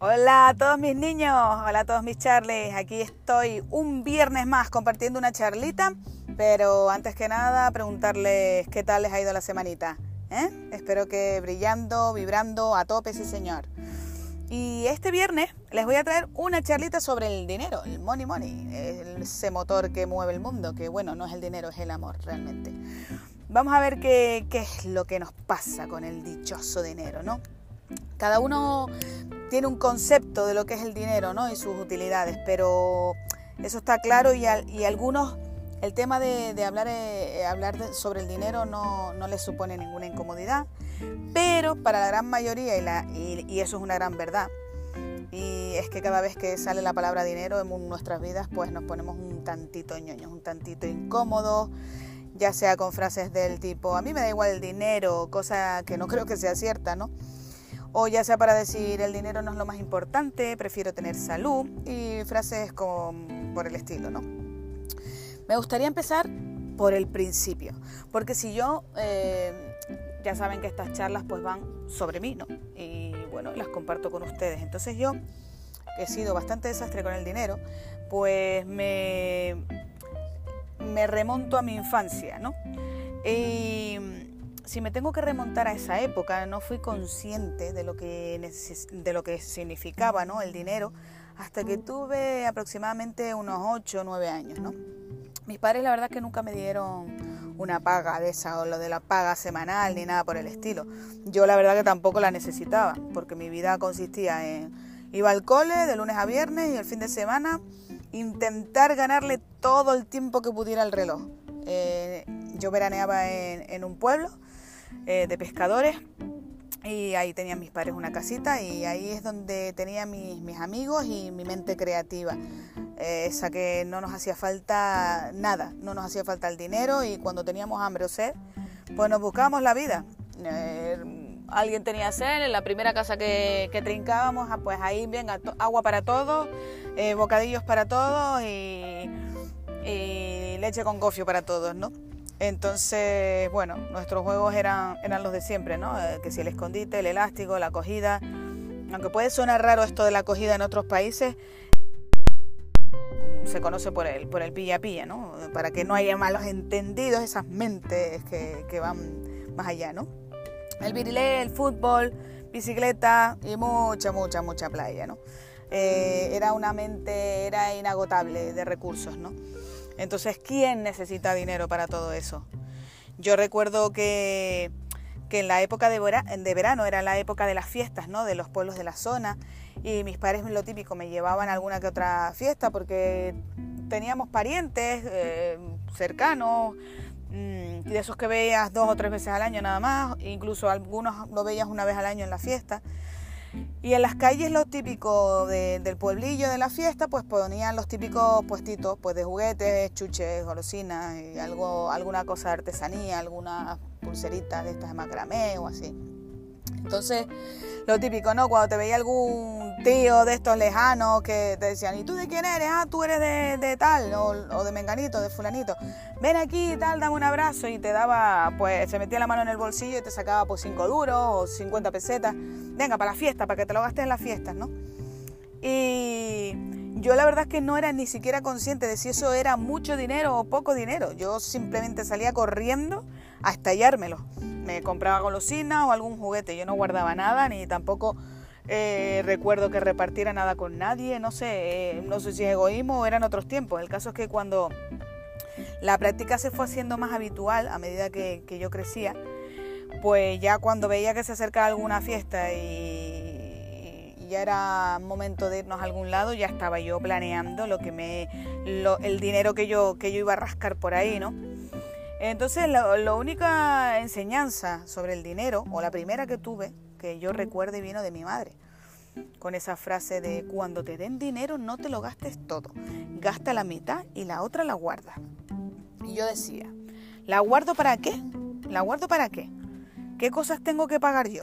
Hola a todos mis niños, hola a todos mis charles. Aquí estoy un viernes más compartiendo una charlita, pero antes que nada preguntarles qué tal les ha ido la semanita. ¿eh? Espero que brillando, vibrando a tope, sí señor. Y este viernes les voy a traer una charlita sobre el dinero, el money money, ese motor que mueve el mundo, que bueno, no es el dinero, es el amor realmente. Vamos a ver qué, qué es lo que nos pasa con el dichoso dinero, ¿no? Cada uno tiene un concepto de lo que es el dinero ¿no? y sus utilidades, pero eso está claro y, y algunos el tema de, hablar, eh, hablar sobre el dinero no, no, les supone ninguna incomodidad, pero para la gran mayoría, y, la, y, eso es una gran verdad, y es que cada vez que sale la palabra dinero en nuestras vidas, pues nos ponemos un tantito ñoños, un tantito incómodos, ya sea con frases del tipo, a mí me da igual el dinero, cosa que no creo que sea cierta, ¿no? O ya sea para decir el dinero no es lo más importante, prefiero tener salud y frases como por el estilo, ¿no? Me gustaría empezar por el principio, porque si yo, eh, ya saben que estas charlas pues van sobre mí, ¿no? Y bueno, las comparto con ustedes. Entonces yo, que he sido bastante desastre con el dinero, pues me, remonto a mi infancia, ¿no? Si me tengo que remontar a esa época, no fui consciente de lo que, de lo que significaba ¿no? el dinero hasta que tuve aproximadamente unos 8 o 9 años. ¿no? Mis padres la verdad que nunca me dieron una paga de esa o lo de la paga semanal ni nada por el estilo. Yo la verdad que tampoco la necesitaba porque mi vida consistía en iba al cole de lunes a viernes y el fin de semana intentar ganarle todo el tiempo que pudiera al reloj. Eh, yo veraneaba en, en un pueblo eh, de pescadores y ahí tenían mis padres una casita y ahí es donde tenía mis, amigos y mi mente creativa. Eh, esa que no nos hacía falta nada, no nos hacía falta el dinero y cuando teníamos hambre o sed, pues nos buscábamos la vida. Eh, alguien tenía sed, en la primera casa que, trincábamos, ah, pues ahí bien, agua para todos, bocadillos para todos y, y leche con gofio para todos, ¿no? Entonces, bueno, nuestros juegos eran, eran los de siempre, ¿no? Eh, que si el escondite, el elástico, la acogida. Aunque puede sonar raro esto de la acogida en otros países, se conoce por el, por el pilla pilla, ¿no? Para que no haya malos entendidos, esas mentes que, que van más allá, ¿no? El virilé, el fútbol, bicicleta y mucha, mucha, mucha playa, ¿no? Eh, era una mente, era inagotable de recursos, ¿no? Entonces, ¿quién necesita dinero para todo eso? Yo recuerdo que, en la época de, verano era la época de las fiestas, ¿no? De los pueblos de la zona y mis padres lo típico me llevaban a alguna que otra fiesta porque teníamos parientes eh, cercanos mm, de esos que veías dos o tres veces al año nada más, incluso algunos lo veías una vez al año en la fiesta. Y en las calles lo típico del pueblillo de la fiesta, pues ponían los típicos puestitos pues de juguetes, chuches, golosinas y algo, alguna cosa de artesanía, algunas pulseritas de estas de macramé o así. Entonces, lo típico, ¿no? Cuando te veía algún tío de estos lejanos que te decían, ¿y tú de quién eres? Ah, tú eres de, tal, o, de menganito, de fulanito. Ven aquí y tal, dame un abrazo. Y te daba, pues, se metía la mano en el bolsillo y te sacaba, pues, cinco duros o 50 pesetas. Venga, para la fiesta, para que te lo gastes en las fiestas, ¿no? Y yo la verdad es que no era ni siquiera consciente de si eso era mucho dinero o poco dinero. Yo simplemente salía corriendo a estallármelo me compraba golosinas o algún juguete. Yo no guardaba nada ni tampoco eh, recuerdo que repartiera nada con nadie. No sé, eh, no sé si es egoísmo o eran otros tiempos. El caso es que cuando la práctica se fue haciendo más habitual a medida que, yo crecía, pues ya cuando veía que se acercaba alguna fiesta y, ya era momento de irnos a algún lado, ya estaba yo planeando lo que me, el dinero que yo, que yo iba a rascar por ahí, ¿no? Entonces, la, única enseñanza sobre el dinero, o la primera que tuve, que yo recuerde, vino de mi madre, con esa frase de cuando te den dinero no te lo gastes todo, gasta la mitad y la otra la guarda. Y yo decía, ¿la guardo para qué? ¿La guardo para qué? ¿Qué cosas tengo que pagar yo?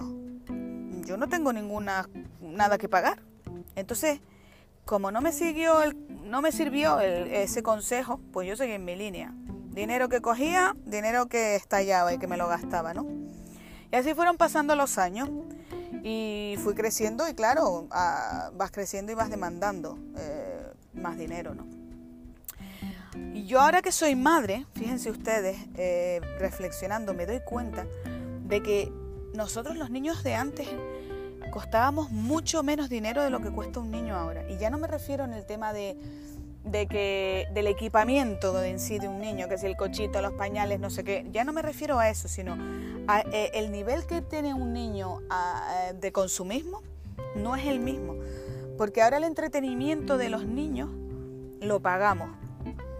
Yo no tengo ninguna nada que pagar. Entonces, como no me siguió no me sirvió ese consejo, pues yo seguí en mi línea. Dinero que cogía, dinero que estallaba y que me lo gastaba, ¿no? Y así fueron pasando los años. Y fui creciendo y claro, ah, vas creciendo y vas demandando eh, más dinero, ¿no? Y yo ahora que soy madre, fíjense ustedes, eh, reflexionando, me doy cuenta de que nosotros los niños de antes costábamos mucho menos dinero de lo que cuesta un niño ahora. Y ya no me refiero en el tema de, que del equipamiento en sí de un niño, que si el cochito, los pañales, no sé qué. Ya no me refiero a eso, sino a eh, el nivel que tiene un niño eh, de consumismo no es el mismo. Porque ahora el entretenimiento de los niños lo pagamos.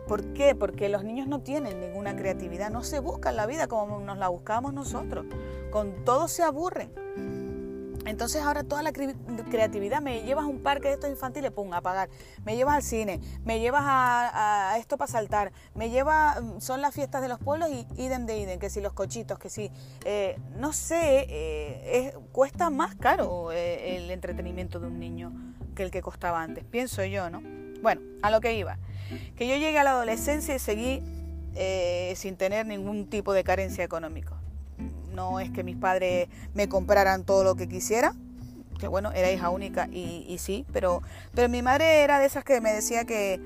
¿Por qué? Porque los niños no tienen ninguna creatividad, no se buscan la vida como nos la buscamos nosotros. Con todo se aburren. Entonces ahora toda la creatividad, me llevas a un parque de estos infantiles, pum, a pagar. Me llevas al cine, me llevas a, esto para saltar, me lleva, mm, son las fiestas de los pueblos y idem de idem, que si los cochitos, que si, eh, no sé, eh, cuesta más caro eh, el entretenimiento de un niño que el que costaba antes, pienso yo, ¿no? Bueno, a lo que iba, que yo llegué a la adolescencia y seguí sin tener ningún tipo de carencia económica no es que mis padres me compraran todo lo que quisiera, que bueno, era hija única y, sí, pero, pero mi madre era de esas que me decía que,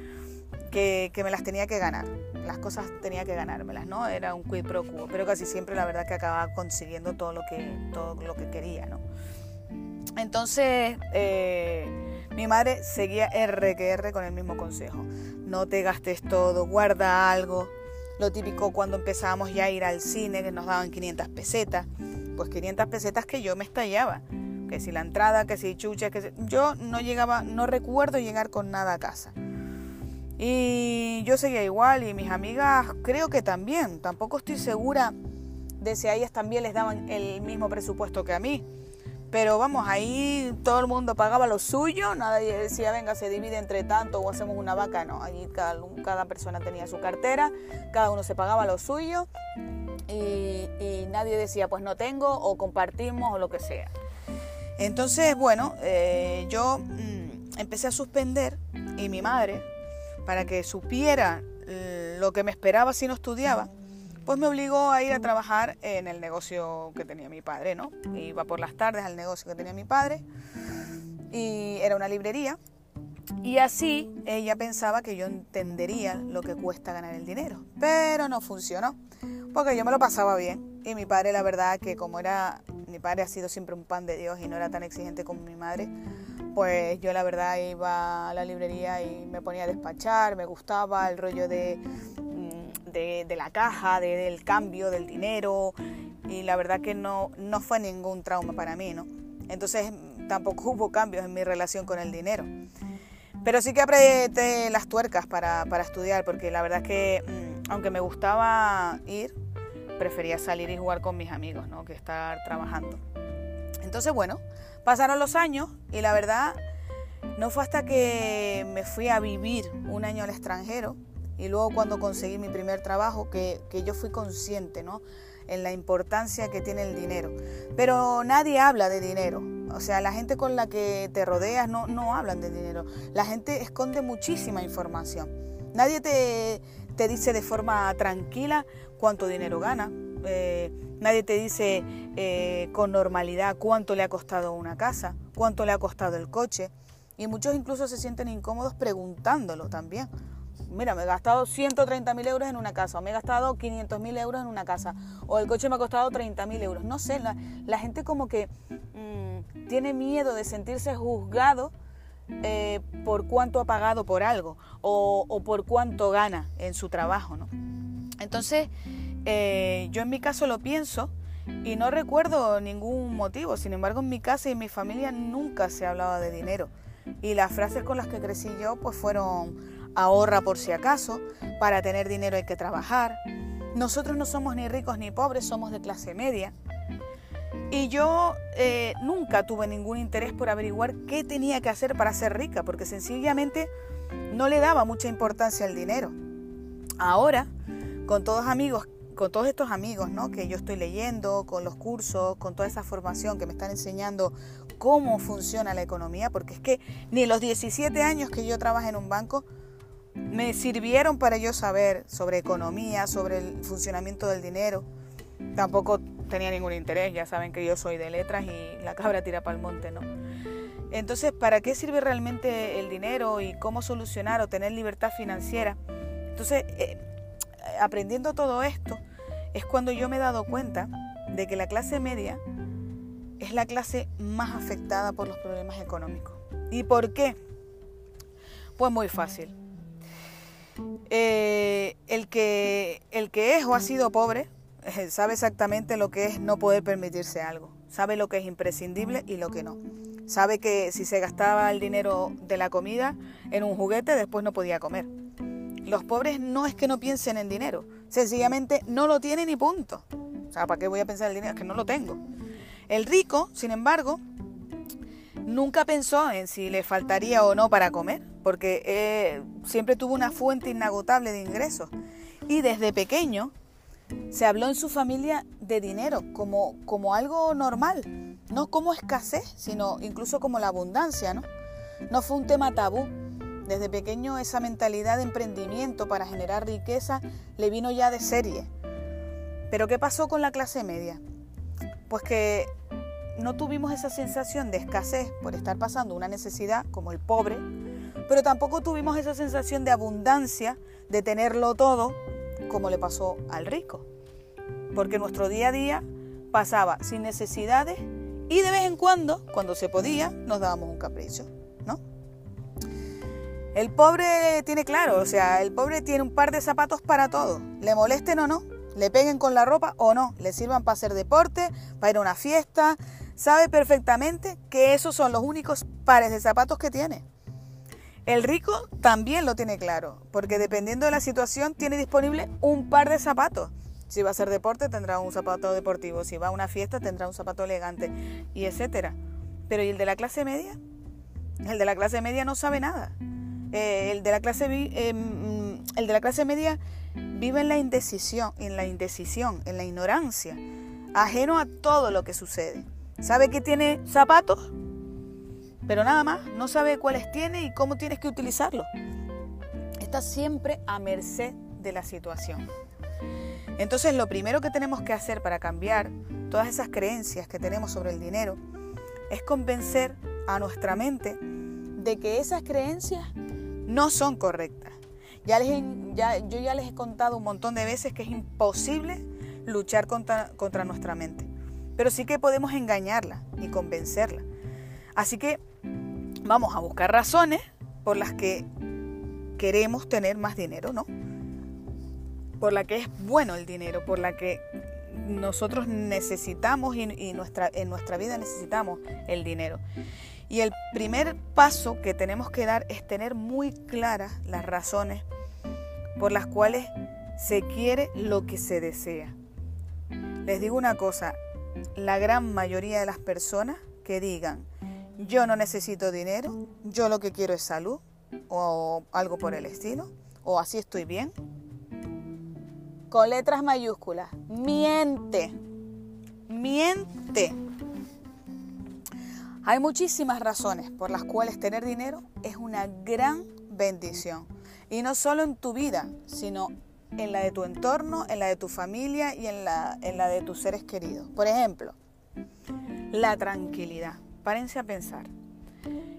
que, me las tenía que ganar, las cosas tenía que ganármelas, ¿no? Era un quid pro quo, pero casi siempre la verdad que acababa consiguiendo todo lo que, todo lo que quería, ¿no? Entonces, eh, mi madre seguía R que R con el mismo consejo. No te gastes todo, guarda algo, lo típico cuando empezábamos ya a ir al cine, que nos daban 500 pesetas, pues 500 pesetas que yo me estallaba. Que si la entrada, que si chucha, que si... yo no llegaba, no recuerdo llegar con nada a casa. Y yo seguía igual y mis amigas creo que también. Tampoco estoy segura de si a ellas también les daban el mismo presupuesto que a mí. Pero vamos, ahí todo el mundo pagaba lo suyo, nadie decía, venga, se divide entre tanto o hacemos una vaca, no, allí cada, persona tenía su cartera, cada uno se pagaba lo suyo y, nadie decía, pues no tengo o compartimos o lo que sea. Entonces, bueno, eh, yo mm, empecé a suspender y mi madre, para que supiera eh, lo que me esperaba si no estudiaba, pues me obligó a ir a trabajar en el negocio que tenía mi padre, ¿no? Iba por las tardes al negocio que tenía mi padre y era una librería. Y así ella pensaba que yo entendería lo que cuesta ganar el dinero, pero no funcionó, porque yo me lo pasaba bien. Y mi padre la verdad que como era, mi padre ha sido siempre un pan de Dios y no era tan exigente como mi madre, pues yo la verdad iba a la librería y me ponía a despachar, me gustaba el rollo de de, la caja, del cambio, del dinero, y la verdad que no, no fue ningún trauma para mí, ¿no? Entonces tampoco hubo cambios en mi relación con el dinero. Pero sí que apreté las tuercas para, para estudiar, porque la verdad es que, mm, aunque me gustaba ir, prefería salir y jugar con mis amigos, ¿no? Que estar trabajando. Entonces, bueno, pasaron los años y la verdad no fue hasta que me fui a vivir un año al extranjero y luego cuando conseguí mi primer trabajo, que, yo fui consciente, ¿no? En la importancia que tiene el dinero. Pero nadie habla de dinero. O sea, la gente con la que te rodeas no, no hablan de dinero. La gente esconde muchísima información. Nadie te, te dice de forma tranquila cuánto dinero gana. Eh, nadie te dice eh, con normalidad cuánto le ha costado una casa, cuánto le ha costado el coche. Y muchos incluso se sienten incómodos preguntándolo también mira, me he gastado 130 mil euros en una casa, o me he gastado 500 mil euros en una casa, o el coche me ha costado 30 mil euros. No sé, la, gente como que mm, tiene miedo de sentirse juzgado eh, por cuánto ha pagado por algo, o, por cuánto gana en su trabajo, ¿no? Entonces, eh, yo en mi caso lo pienso y no recuerdo ningún motivo. Sin embargo, en mi casa y en mi familia nunca se hablaba de dinero. Y las frases con las que crecí yo pues fueron ahorra por si acaso, para tener dinero hay que trabajar. Nosotros no somos ni ricos ni pobres, somos de clase media. Y yo eh, nunca tuve ningún interés por averiguar qué tenía que hacer para ser rica, porque sencillamente no le daba mucha importancia al dinero. Ahora, con todos amigos, con todos estos amigos ¿no? que yo estoy leyendo, con los cursos, con toda esa formación que me están enseñando cómo funciona la economía, porque es que ni los 17 años que yo trabajé en un banco me sirvieron para yo saber sobre economía, sobre el funcionamiento del dinero. Tampoco tenía ningún interés, ya saben que yo soy de letras y la cabra tira para el monte, ¿no? Entonces, ¿para qué sirve realmente el dinero y cómo solucionar o tener libertad financiera? Entonces, eh, aprendiendo todo esto, es cuando yo me he dado cuenta de que la clase media es la clase más afectada por los problemas económicos. ¿Y por qué? Pues muy fácil. Eh, el, que, el que es o ha sido pobre eh, sabe exactamente lo que es no poder permitirse algo, sabe lo que es imprescindible y lo que no. Sabe que si se gastaba el dinero de la comida en un juguete, después no podía comer. Los pobres no es que no piensen en dinero, sencillamente no lo tienen y punto. O sea, ¿para qué voy a pensar en el dinero? Es que no lo tengo. El rico, sin embargo, nunca pensó en si le faltaría o no para comer, porque eh, siempre tuvo una fuente inagotable de ingresos. Y desde pequeño se habló en su familia de dinero como, como algo normal, no como escasez, sino incluso como la abundancia, ¿no? No fue un tema tabú. Desde pequeño esa mentalidad de emprendimiento para generar riqueza le vino ya de serie. Pero ¿qué pasó con la clase media? Pues que no tuvimos esa sensación de escasez por estar pasando una necesidad como el pobre, pero tampoco tuvimos esa sensación de abundancia, de tenerlo todo, como le pasó al rico. Porque nuestro día a día pasaba sin necesidades y de vez en cuando, cuando se podía, nos dábamos un capricho, ¿no? El pobre tiene claro, o sea, el pobre tiene un par de zapatos para todo, le molesten o no, le peguen con la ropa o no, le sirvan para hacer deporte, para ir a una fiesta, sabe perfectamente que esos son los únicos pares de zapatos que tiene. El rico también lo tiene claro, porque dependiendo de la situación tiene disponible un par de zapatos. Si va a hacer deporte tendrá un zapato deportivo, si va a una fiesta tendrá un zapato elegante y etcétera. Pero ¿y el de la clase media? El de la clase media no sabe nada. Eh, el, de la clase, eh, mm, el de la clase media vive en la indecisión, en la indecisión, en la ignorancia, ajeno a todo lo que sucede. Sabe que tiene zapatos, pero nada más, no sabe cuáles tiene y cómo tienes que utilizarlos. Está siempre a merced de la situación. Entonces lo primero que tenemos que hacer para cambiar todas esas creencias que tenemos sobre el dinero es convencer a nuestra mente de que esas creencias no son correctas. Ya les, ya, yo ya les he contado un montón de veces que es imposible luchar contra, contra nuestra mente pero sí que podemos engañarla y convencerla. Así que vamos a buscar razones por las que queremos tener más dinero, ¿no? Por la que es bueno el dinero, por la que nosotros necesitamos y, nuestra, en nuestra vida necesitamos el dinero. Y el primer paso que tenemos que dar es tener muy claras las razones por las cuales se quiere lo que se desea. Les digo una cosa, la gran mayoría de las personas que digan, yo no necesito dinero, yo lo que quiero es salud o algo por el estilo, o así estoy bien, con letras mayúsculas, miente, miente. Hay muchísimas razones por las cuales tener dinero es una gran bendición. Y no solo en tu vida, sino en la de tu entorno, en la de tu familia y en la, en la de tus seres queridos. Por ejemplo, la tranquilidad. Párense a pensar.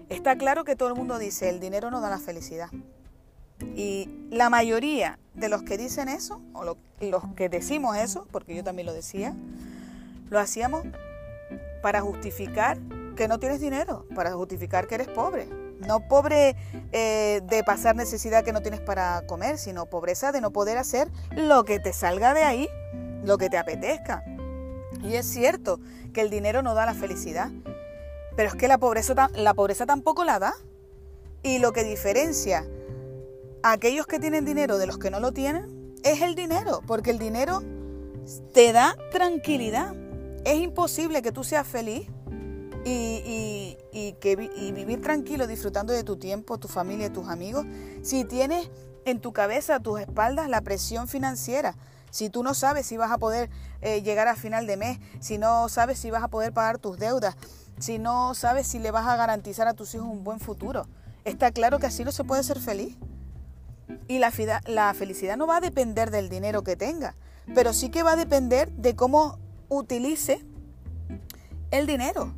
Está claro que todo el mundo dice, el dinero no da la felicidad. Y la mayoría de los que dicen eso, o los que decimos eso, porque yo también lo decía, lo hacíamos para justificar que no tienes dinero, para justificar que eres pobre, no pobre eh, de pasar necesidad que no tienes para comer, sino pobreza de no poder hacer lo que te salga de ahí, lo que te apetezca. Y es cierto que el dinero no da la felicidad, pero es que la pobreza, la pobreza tampoco la da. Y lo que diferencia a aquellos que tienen dinero de los que no lo tienen es el dinero, porque el dinero te da tranquilidad. Es imposible que tú seas feliz y, que, vivir tranquilo disfrutando de tu tiempo, tu familia, tus amigos, si tienes en tu cabeza, a tus espaldas, la presión financiera, si tú no sabes si vas a poder eh, llegar a final de mes, si no sabes si vas a poder pagar tus deudas, si no sabes si le vas a garantizar a tus hijos un buen futuro, está claro que así no se puede ser feliz. Y la, felicidad no va a depender del dinero que tenga, pero sí que va a depender de cómo utilice el dinero.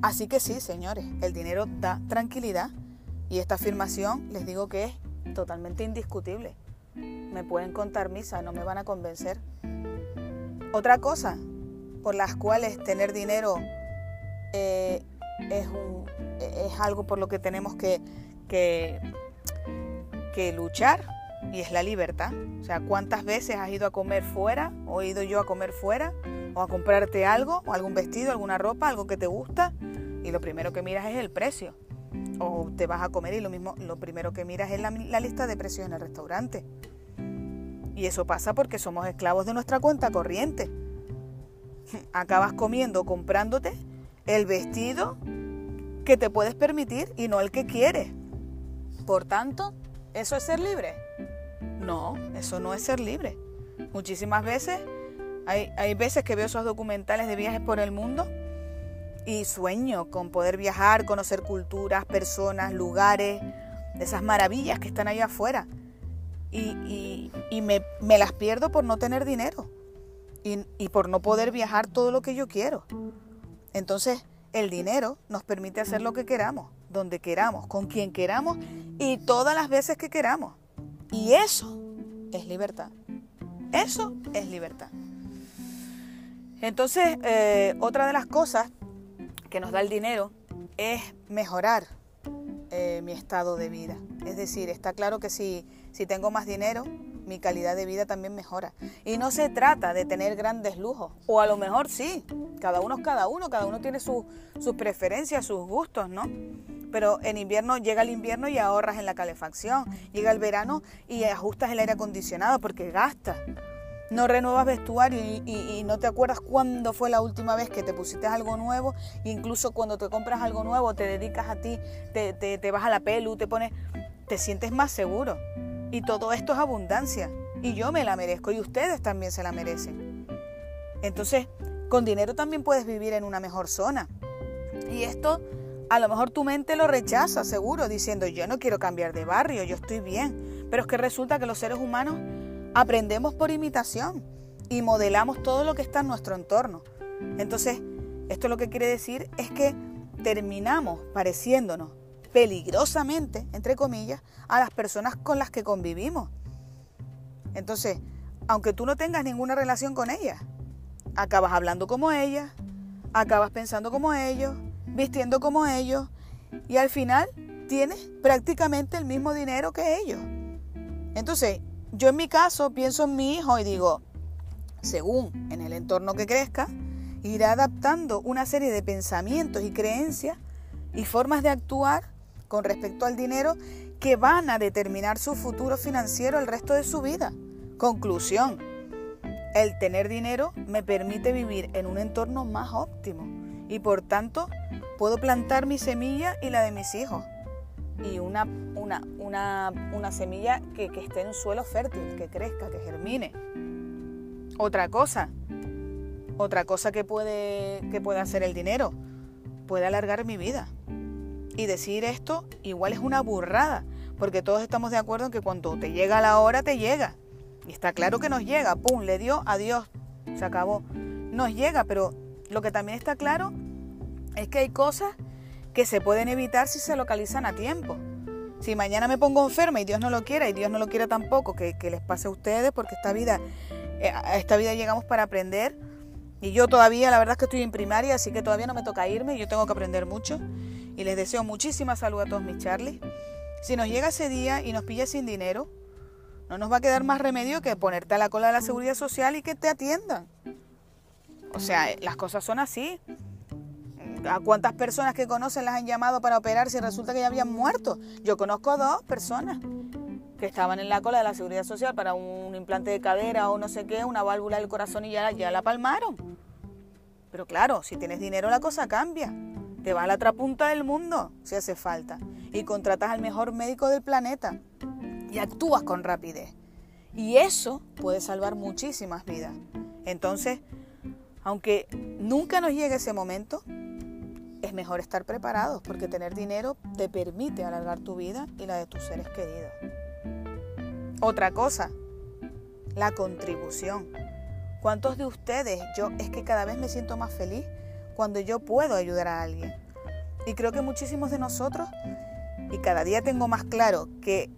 Así que sí, señores, el dinero da tranquilidad y esta afirmación les digo que es totalmente indiscutible. Me pueden contar misa, no me van a convencer. Otra cosa por las cuales tener dinero es, es, algo por lo que tenemos que luchar y es la libertad. O sea, ¿cuántas veces has ido a comer fuera o he ido yo a comer fuera o a comprarte algo o algún vestido, alguna ropa, algo que te gusta y lo primero que miras es el precio? O te vas a comer y lo mismo, lo primero que miras es la, la lista de precios en el restaurante. Y eso pasa porque somos esclavos de nuestra cuenta corriente. Acabas comiendo, comprándote el vestido que te puedes permitir y no el que quieres. Por tanto, ¿eso es ser libre? No, eso no es ser libre. Muchísimas veces, hay, hay veces que veo esos documentales de viajes por el mundo y sueño con poder viajar, conocer culturas, personas, lugares, esas maravillas que están allá afuera. Y, me, las pierdo por no tener dinero y, y por no poder viajar todo lo que yo quiero. Entonces, el dinero nos permite hacer lo que queramos, donde queramos, con quien queramos y todas las veces que queramos. Y eso es libertad. Eso es libertad. Entonces, eh, otra de las cosas que nos da el dinero es mejorar eh, mi estado de vida. Es decir, está claro que si, si tengo más dinero, mi calidad de vida también mejora. Y no se trata de tener grandes lujos, o a lo mejor sí, cada uno es cada uno, cada uno tiene sus preferencias, sus gustos, ¿no? Pero en invierno llega el invierno y ahorras en la calefacción, llega el verano y ajustas el aire acondicionado porque gastas no renuevas vestuario y, no te acuerdas cuándo fue la última vez que te pusiste algo nuevo, incluso cuando te compras algo nuevo, te dedicas a ti, te, te, vas a la pelu, te pones, te sientes más seguro. Y todo esto es abundancia. Y yo me la merezco y ustedes también se la merecen. Entonces, con dinero también puedes vivir en una mejor zona. Y esto a lo mejor tu mente lo rechaza, seguro, diciendo yo no quiero cambiar de barrio, yo estoy bien. Pero es que resulta que los seres humanos aprendemos por imitación y modelamos todo lo que está en nuestro entorno. Entonces, esto lo que quiere decir es que terminamos pareciéndonos peligrosamente, entre comillas, a las personas con las que convivimos. Entonces, aunque tú no tengas ninguna relación con ellas, acabas hablando como ellas, acabas pensando como ellos, vistiendo como ellos, y al final tienes prácticamente el mismo dinero que ellos. Entonces, yo en mi caso pienso en mi hijo y digo, según en el entorno que crezca, irá adaptando una serie de pensamientos y creencias y formas de actuar con respecto al dinero que van a determinar su futuro financiero el resto de su vida. Conclusión, el tener dinero me permite vivir en un entorno más óptimo y por tanto puedo plantar mi semilla y la de mis hijos y una, una, una, una semilla que, que, esté en un suelo fértil, que crezca, que germine. Otra cosa, otra cosa que puede, que puede hacer el dinero, puede alargar mi vida. Y decir esto igual es una burrada, porque todos estamos de acuerdo en que cuando te llega la hora, te llega. Y está claro que nos llega, ¡pum! Le dio, adiós, se acabó. Nos llega, pero lo que también está claro es que hay cosas que se pueden evitar si se localizan a tiempo. Si mañana me pongo enferma y Dios no lo quiera y Dios no lo quiera tampoco, que, les pase a ustedes, porque esta vida, eh, a esta vida llegamos para aprender. Y yo todavía, la verdad es que estoy en primaria, así que todavía no me toca irme, yo tengo que aprender mucho. Y les deseo muchísima salud a todos mis Charlie. Si nos llega ese día y nos pilla sin dinero, no nos va a quedar más remedio que ponerte a la cola de la seguridad social y que te atiendan. O sea, las cosas son así a cuántas personas que conocen las han llamado para operarse y resulta que ya habían muerto. Yo conozco dos personas que estaban en la cola de la seguridad social para un implante de cadera o no sé qué, una válvula del corazón y ya, ya la palmaron. Pero claro, si tienes dinero la cosa cambia. Te vas a la otra punta del mundo si hace falta y contratas al mejor médico del planeta y actúas con rapidez. Y eso puede salvar muchísimas vidas. Entonces, aunque nunca nos llegue ese momento, es mejor estar preparados porque tener dinero te permite alargar tu vida y la de tus seres queridos. Otra cosa, la contribución. ¿Cuántos de ustedes? Yo es que cada vez me siento más feliz cuando yo puedo ayudar a alguien. Y creo que muchísimos de nosotros, y cada día tengo más claro que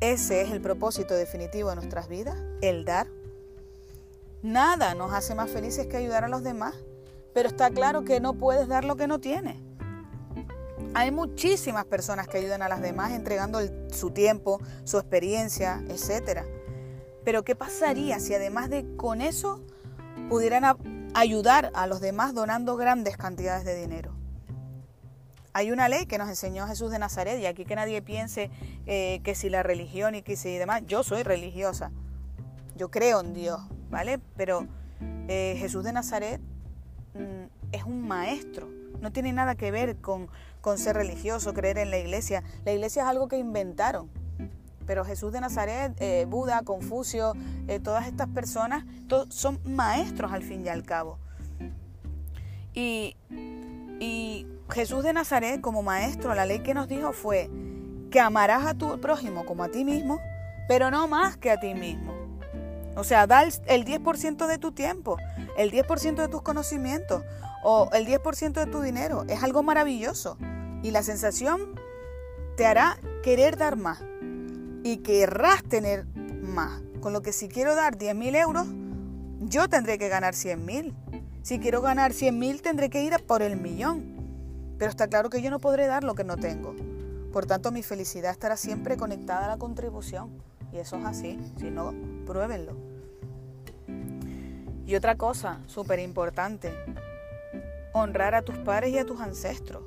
ese es el propósito definitivo de nuestras vidas, el dar. Nada nos hace más felices que ayudar a los demás, pero está claro que no puedes dar lo que no tienes. Hay muchísimas personas que ayudan a las demás entregando su tiempo, su experiencia, etc. Pero ¿qué pasaría si además de con eso pudieran ayudar a los demás donando grandes cantidades de dinero? Hay una ley que nos enseñó Jesús de Nazaret y aquí que nadie piense eh, que si la religión y que si demás, yo soy religiosa, yo creo en Dios, ¿vale? Pero eh, Jesús de Nazaret mm, es un maestro, no tiene nada que ver con, con ser religioso, creer en la iglesia. La iglesia es algo que inventaron. Pero Jesús de Nazaret, eh, Buda, Confucio, eh, todas estas personas son maestros al fin y al cabo. Y, y Jesús de Nazaret como maestro, la ley que nos dijo fue que amarás a tu prójimo como a ti mismo, pero no más que a ti mismo. O sea, da el 10% de tu tiempo, el 10% de tus conocimientos o el 10% de tu dinero. Es algo maravilloso. Y la sensación te hará querer dar más. Y querrás tener más. Con lo que si quiero dar 10 mil euros, yo tendré que ganar 100 mil. Si quiero ganar 100 mil, tendré que ir a por el millón. Pero está claro que yo no podré dar lo que no tengo. Por tanto, mi felicidad estará siempre conectada a la contribución. Y eso es así. Si no, pruébenlo. Y otra cosa súper importante, honrar a tus padres y a tus ancestros.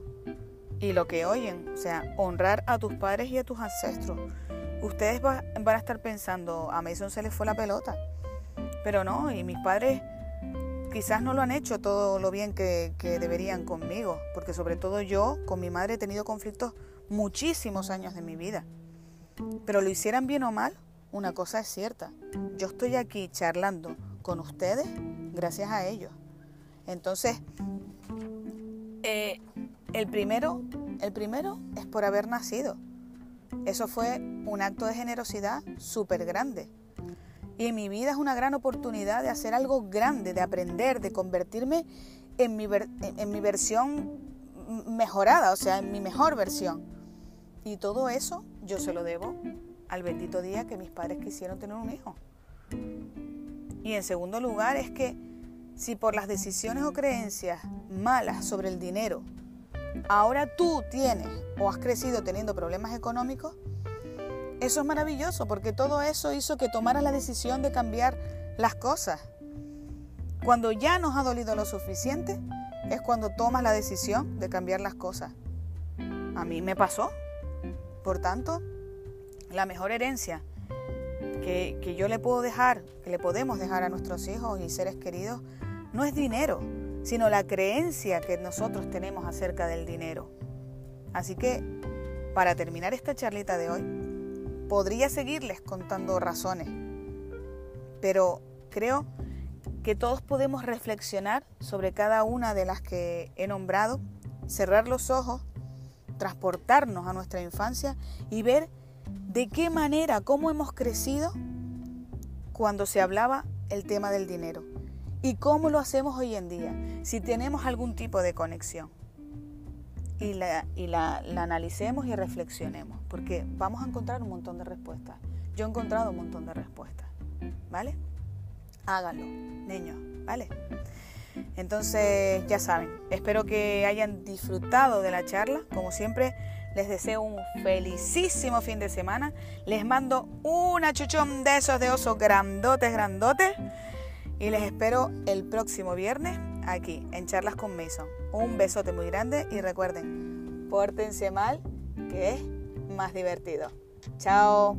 Y lo que oyen, o sea, honrar a tus padres y a tus ancestros. Ustedes van a estar pensando, a Mason se le fue la pelota. Pero no, y mis padres quizás no lo han hecho todo lo bien que, deberían conmigo, porque sobre todo yo con mi madre he tenido conflictos muchísimos años de mi vida. Pero lo hicieran bien o mal, una cosa es cierta. Yo estoy aquí charlando con ustedes gracias a ellos. Entonces, eh, el, primero, el primero es por haber nacido. Eso fue un acto de generosidad súper grande. Y en mi vida es una gran oportunidad de hacer algo grande, de aprender, de convertirme en mi, en mi versión mejorada, o sea, en mi mejor versión. Y todo eso yo se lo debo al bendito día que mis padres quisieron tener un hijo. Y en segundo lugar es que si por las decisiones o creencias malas sobre el dinero, ahora tú tienes o has crecido teniendo problemas económicos, eso es maravilloso porque todo eso hizo que tomaras la decisión de cambiar las cosas. Cuando ya nos ha dolido lo suficiente, es cuando tomas la decisión de cambiar las cosas. A mí me pasó. Por tanto, la mejor herencia que, que, yo le puedo dejar, que le podemos dejar a nuestros hijos y seres queridos, no es dinero, sino la creencia que nosotros tenemos acerca del dinero. Así que, para terminar esta charlita de hoy, podría seguirles contando razones, pero creo que todos podemos reflexionar sobre cada una de las que he nombrado, cerrar los ojos, transportarnos a nuestra infancia y ver de qué manera, cómo hemos crecido cuando se hablaba el tema del dinero. ¿Y cómo lo hacemos hoy en día? Si tenemos algún tipo de conexión. Y, la, y la, analicemos y reflexionemos, porque vamos a encontrar un montón de respuestas. Yo he encontrado un montón de respuestas, ¿vale? Háganlo, niños, ¿vale? Entonces, ya saben, espero que hayan disfrutado de la charla. Como siempre, les deseo un felicísimo fin de semana. Les mando una chuchón de esos de oso grandotes, grandotes. Y les espero el próximo viernes aquí en Charlas con Mason. Un besote muy grande y recuerden, pórtense mal, que es más divertido. Chao.